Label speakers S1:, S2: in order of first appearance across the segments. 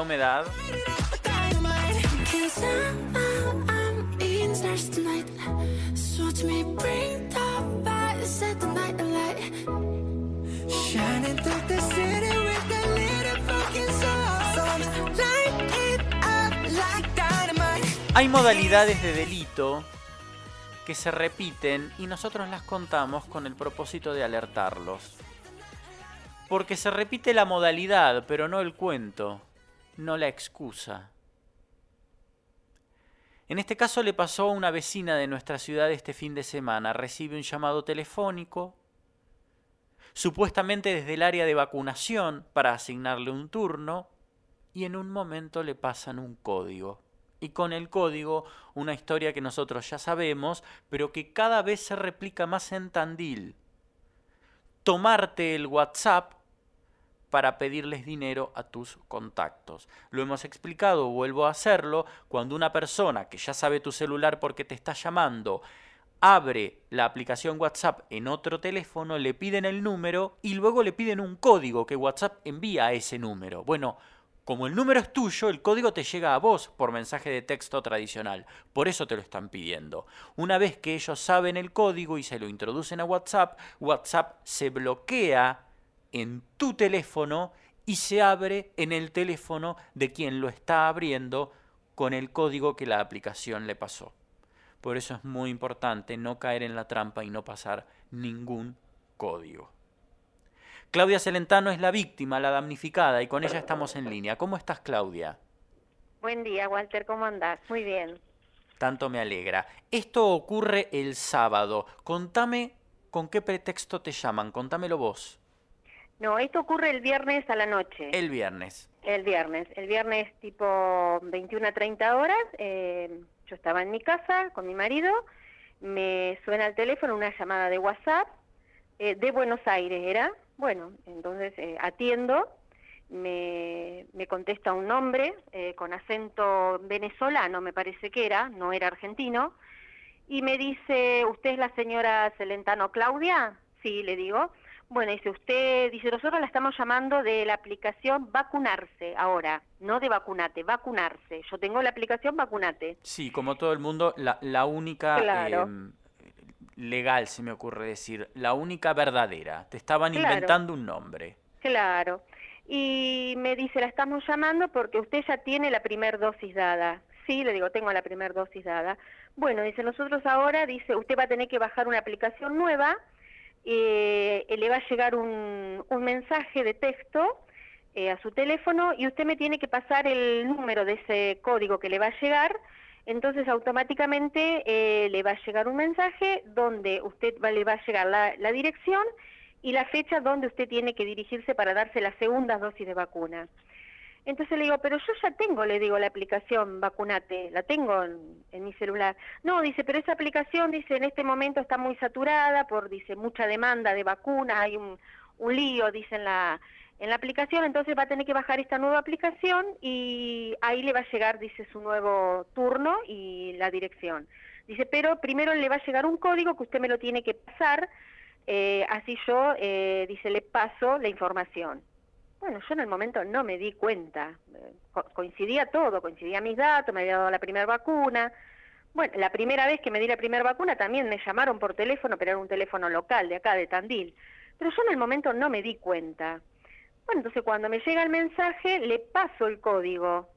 S1: Humedad. Hay modalidades de delito que se repiten y nosotros las contamos con el propósito de alertarlos. Porque se repite la modalidad, pero no el cuento no la excusa. En este caso le pasó a una vecina de nuestra ciudad este fin de semana. Recibe un llamado telefónico, supuestamente desde el área de vacunación, para asignarle un turno, y en un momento le pasan un código. Y con el código una historia que nosotros ya sabemos, pero que cada vez se replica más en Tandil. Tomarte el WhatsApp para pedirles dinero a tus contactos. Lo hemos explicado, vuelvo a hacerlo, cuando una persona que ya sabe tu celular porque te está llamando, abre la aplicación WhatsApp en otro teléfono, le piden el número y luego le piden un código que WhatsApp envía a ese número. Bueno, como el número es tuyo, el código te llega a vos por mensaje de texto tradicional. Por eso te lo están pidiendo. Una vez que ellos saben el código y se lo introducen a WhatsApp, WhatsApp se bloquea en tu teléfono y se abre en el teléfono de quien lo está abriendo con el código que la aplicación le pasó. Por eso es muy importante no caer en la trampa y no pasar ningún código. Claudia Celentano es la víctima, la damnificada, y con ella estamos en línea. ¿Cómo estás, Claudia?
S2: Buen día, Walter, ¿cómo andás? Muy bien.
S1: Tanto me alegra. Esto ocurre el sábado. Contame con qué pretexto te llaman, contámelo vos.
S2: No, esto ocurre el viernes a la noche.
S1: El viernes.
S2: El viernes. El viernes tipo 21 a 30 horas. Eh, yo estaba en mi casa con mi marido. Me suena el teléfono una llamada de WhatsApp eh, de Buenos Aires, ¿era? Bueno, entonces eh, atiendo. Me, me, contesta un nombre con acento venezolano, me parece que era, no era argentino. Y me dice, ¿usted es la señora Celentano Claudia? Sí, le digo. Bueno, dice usted, dice, nosotros la estamos llamando de la aplicación vacunarse ahora, no de vacunate, vacunarse. Yo tengo la aplicación vacunate.
S1: Sí, como todo el mundo, la, la única em, legal, se me ocurre decir, la única verdadera. Te estaban inventando un nombre.
S2: Claro. Y me dice, la estamos llamando porque usted ya tiene la primer dosis dada. Sí, le digo, tengo la primer dosis dada. Bueno, dice, nosotros ahora, dice, usted va a tener que bajar una aplicación nueva eh, le va a llegar un, un mensaje de texto eh, a su teléfono y usted me tiene que pasar el número de ese código que le va a llegar. Entonces automáticamente eh, le va a llegar un mensaje donde usted le va a llegar la, la dirección y la fecha donde usted tiene que dirigirse para darse la segunda dosis de vacuna. Entonces le digo, pero yo ya tengo, le digo, la aplicación Vacunate, la tengo en, mi celular. No, dice, pero esa aplicación, dice, en este momento está muy saturada por, dice, mucha demanda de vacunas, hay un, un lío, dice, en la, en la aplicación, entonces va a tener que bajar esta nueva aplicación y ahí le va a llegar, dice, su nuevo turno y la dirección. Dice, pero primero le va a llegar un código que usted me lo tiene que pasar, eh, así yo, eh, dice, le paso la información. Bueno, yo en el momento no me di cuenta. coincidía todo, coincidía mis datos, me había dado la primera vacuna. Bueno, la primera vez que me di la primera vacuna también me llamaron por teléfono, pero era un teléfono local de acá, de Tandil. Pero yo en el momento no me di cuenta. Bueno, entonces cuando me llega el mensaje, le paso el código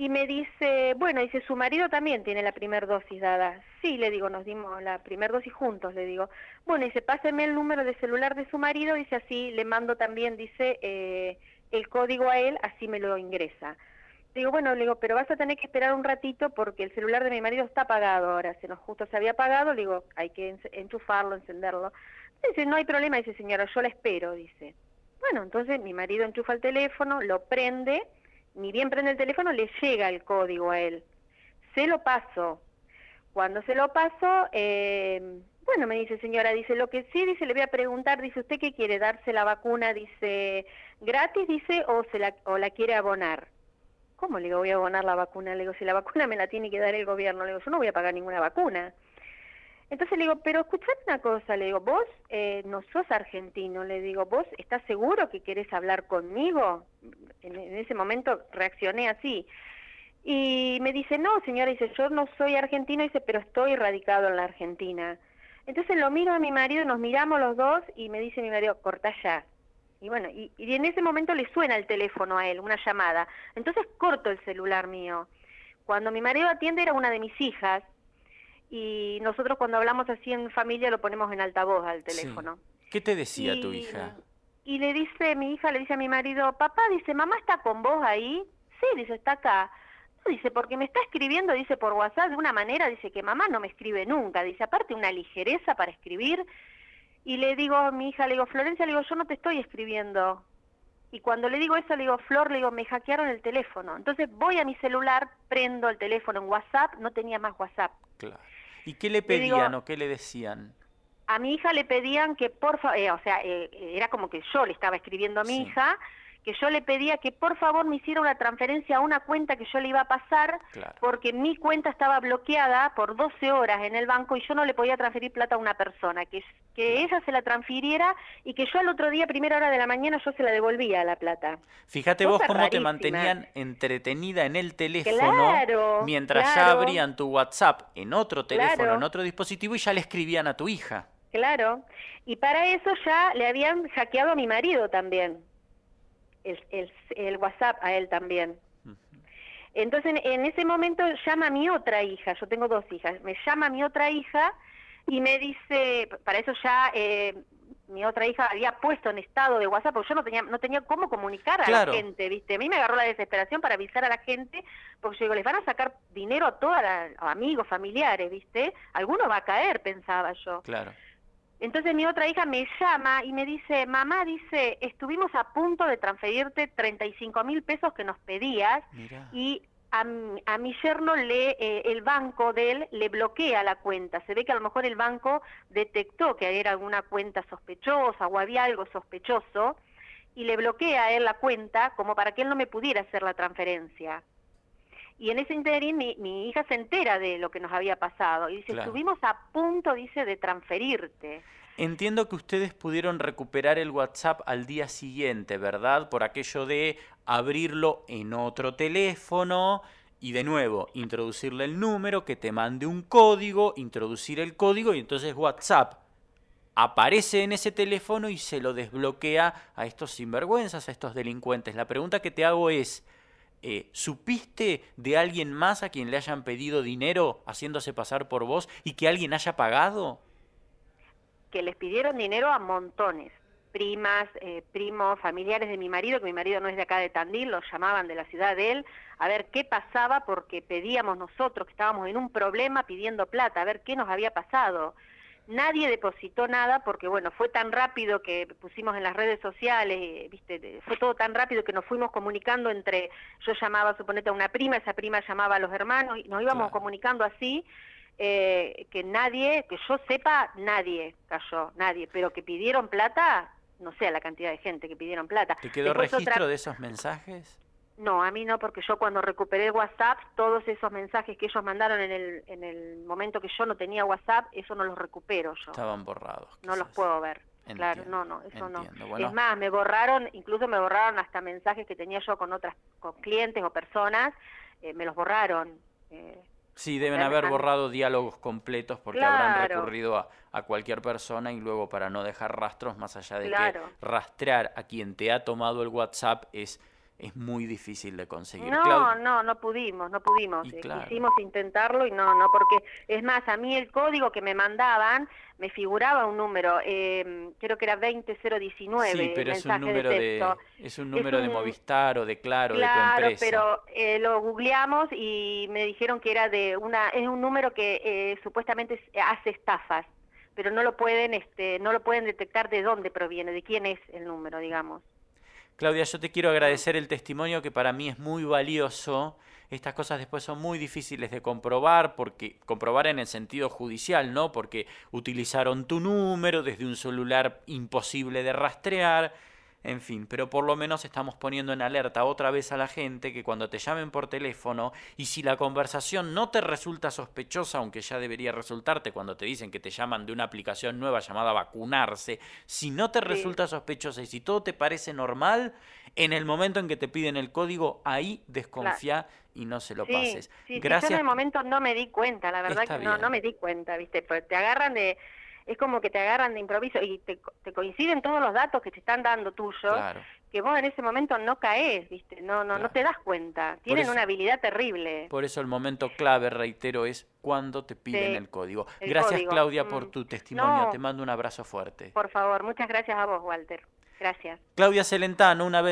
S2: y me dice, bueno, dice, su marido también tiene la primera dosis dada. Sí, le digo, nos dimos la primera dosis juntos, le digo. Bueno, dice, páseme el número de celular de su marido, dice así, le mando también, dice, eh, el código a él, así me lo ingresa. Digo, bueno, le digo, pero vas a tener que esperar un ratito porque el celular de mi marido está apagado ahora, se nos justo se había apagado, le digo, hay que enchufarlo, encenderlo. Dice, no hay problema, dice señora, yo la espero, dice. Bueno, entonces mi marido enchufa el teléfono, lo prende, ni bien prende el teléfono, le llega el código a él. Se lo paso. Cuando se lo paso, eh, bueno, me dice señora, dice, lo que sí, dice, le voy a preguntar, dice, ¿usted qué quiere? ¿Darse la vacuna, dice, gratis, dice, o, se la, o la quiere abonar? ¿Cómo le digo, voy a abonar la vacuna? Le digo, si la vacuna me la tiene que dar el gobierno, le digo, yo no voy a pagar ninguna vacuna. Entonces le digo, pero escuchad una cosa, le digo, vos eh, no sos argentino, le digo, vos estás seguro que querés hablar conmigo. En, ese momento reaccioné así. Y me dice, no, señora, dice, yo no soy argentino, dice, pero estoy radicado en la Argentina. Entonces lo miro a mi marido, nos miramos los dos y me dice mi marido, corta ya. Y bueno, y, y en ese momento le suena el teléfono a él, una llamada. Entonces corto el celular mío. Cuando mi marido atiende era una de mis hijas, y nosotros cuando hablamos así en familia lo ponemos en altavoz al teléfono.
S1: ¿Qué te decía tu hija?
S2: Y le dice, mi hija le dice a mi marido, papá, dice, mamá está con vos ahí. Sí, dice, está acá. dice, porque me está escribiendo, dice, por WhatsApp de una manera, dice que mamá no me escribe nunca. Dice, aparte una ligereza para escribir. Y le digo a mi hija, le digo, Florencia, le digo, yo no te estoy escribiendo. Y cuando le digo eso, le digo, Flor, le digo, me hackearon el teléfono. Entonces voy a mi celular, prendo el teléfono en WhatsApp, no tenía más WhatsApp.
S1: Claro. ¿Y qué le pedían o qué le decían?
S2: A mi hija le pedían que por favor, eh, o sea, eh, era como que yo le estaba escribiendo a mi hija, que yo le pedía que por favor me hiciera una transferencia a una cuenta que yo le iba a pasar, porque mi cuenta estaba bloqueada por 12 horas en el banco y yo no le podía transferir plata a una persona, que, que ella se la transfiriera y que yo al otro día, primera hora de la mañana, yo se la devolvía la plata.
S1: Fíjate vos cómo te mantenían entretenida en el teléfono mientras ya abrían tu WhatsApp en otro teléfono, en otro dispositivo y ya le escribían a tu hija.
S2: Claro, y para eso ya le habían hackeado a mi marido también el, el, WhatsApp a él también. Entonces en, ese momento llama a mi otra hija, yo tengo dos hijas, me llama mi otra hija y me dice, para eso ya eh, mi otra hija había puesto en estado de WhatsApp, porque yo no tenía, no tenía cómo comunicar a la gente, ¿viste? A mí me agarró la desesperación para avisar a la gente, porque yo digo, les van a sacar dinero a todos amigos, familiares, ¿viste? Alguno va a caer, pensaba yo.
S1: Claro.
S2: Entonces mi otra hija me llama y me dice, mamá, dice, estuvimos a punto de transferirte 35 mil pesos que nos pedías y a, a, mi yerno le, eh, el banco de él le bloquea la cuenta. Se ve que a lo mejor el banco detectó que era alguna cuenta sospechosa o había algo sospechoso y le bloquea a él la cuenta como para que él no me pudiera hacer la transferencia. Y en ese interín mi, hija se entera de lo que nos había pasado y dice, estuvimos a punto, dice, de transferirte.
S1: Entiendo que ustedes pudieron recuperar el WhatsApp al día siguiente, ¿verdad? Por aquello de abrirlo en otro teléfono y de nuevo introducirle el número, que te mande un código, introducir el código y entonces WhatsApp aparece en ese teléfono y se lo desbloquea a estos sinvergüenzas, a estos delincuentes. La pregunta que te hago es, eh, ¿supiste de alguien más a quien le hayan pedido dinero haciéndose pasar por vos y que alguien haya pagado?
S2: Que les pidieron dinero a montones, primas, eh, primos, familiares de mi marido, que mi marido no es de acá de Tandil, los llamaban de la ciudad de él, a ver qué pasaba porque pedíamos nosotros que estábamos en un problema pidiendo plata, a ver qué nos había pasado. Nadie depositó nada porque, bueno, fue tan rápido que pusimos en las redes sociales, viste, fue todo tan rápido que nos fuimos comunicando entre, yo llamaba, suponete, a una prima, esa prima llamaba a los hermanos y nos íbamos comunicando así, eh, que nadie, que yo sepa, nadie cayó, nadie, pero que pidieron plata, no sé la cantidad de gente que pidieron plata.
S1: ¿Te quedó registro de esos mensajes?
S2: No, a mí no, porque yo cuando recuperé WhatsApp, todos esos mensajes que ellos mandaron en el, en el momento que yo no tenía WhatsApp, eso no los recupero yo.
S1: Estaban borrados.
S2: No los puedo ver. claro, no, no, eso no. Es más, me borraron, incluso me borraron hasta mensajes que tenía yo con otras, con clientes o personas, eh, me los borraron.
S1: Eh, sí, deben haber borrado diálogos completos porque habrán recurrido a, a, cualquier persona y luego para no dejar rastros más allá de que rastrear a quien te ha tomado el WhatsApp es es muy difícil de conseguir.
S2: No, no, no pudimos, no pudimos. Eh, quisimos intentarlo y no, no, porque es más, a mí el código que me mandaban me figuraba un número, eh, creo que era 20019.
S1: Sí, pero es un número de, es un número de Movistar o de Claro, de tu empresa.
S2: pero eh, lo googleamos y me dijeron que era de una, es un número que eh, supuestamente hace estafas pero no lo pueden este no lo pueden detectar de dónde proviene, de quién es el número, digamos.
S1: Claudia, yo te quiero agradecer el testimonio que para mí es muy valioso. Estas cosas después son muy difíciles de comprobar, porque comprobar en el sentido judicial, ¿no? Porque utilizaron tu número desde un celular imposible de rastrear. En fin, pero por lo menos estamos poniendo en alerta otra vez a la gente que cuando te llamen por teléfono y si la conversación no te resulta sospechosa, aunque ya debería resultarte cuando te dicen que te llaman de una aplicación nueva llamada vacunarse, si no te resulta sospechosa y si todo te parece normal, en el momento en que te piden el código, ahí desconfía y no se lo pases.
S2: Gracias. yo en el momento no me di cuenta, la verdad que no, no me di cuenta, ¿viste? Pues te agarran de es como que te agarran de improviso y te, coinciden todos los datos que te están dando tuyos, que vos en ese momento no caes, ¿viste? No no no te das cuenta. Tienen una habilidad terrible.
S1: Por eso el momento clave, reitero, es cuando te piden el código. gracias Claudia por mm. tu testimonio, te mando un abrazo fuerte.
S2: Por favor, muchas gracias a vos, Walter. Gracias.
S1: Claudia Celentano, una vez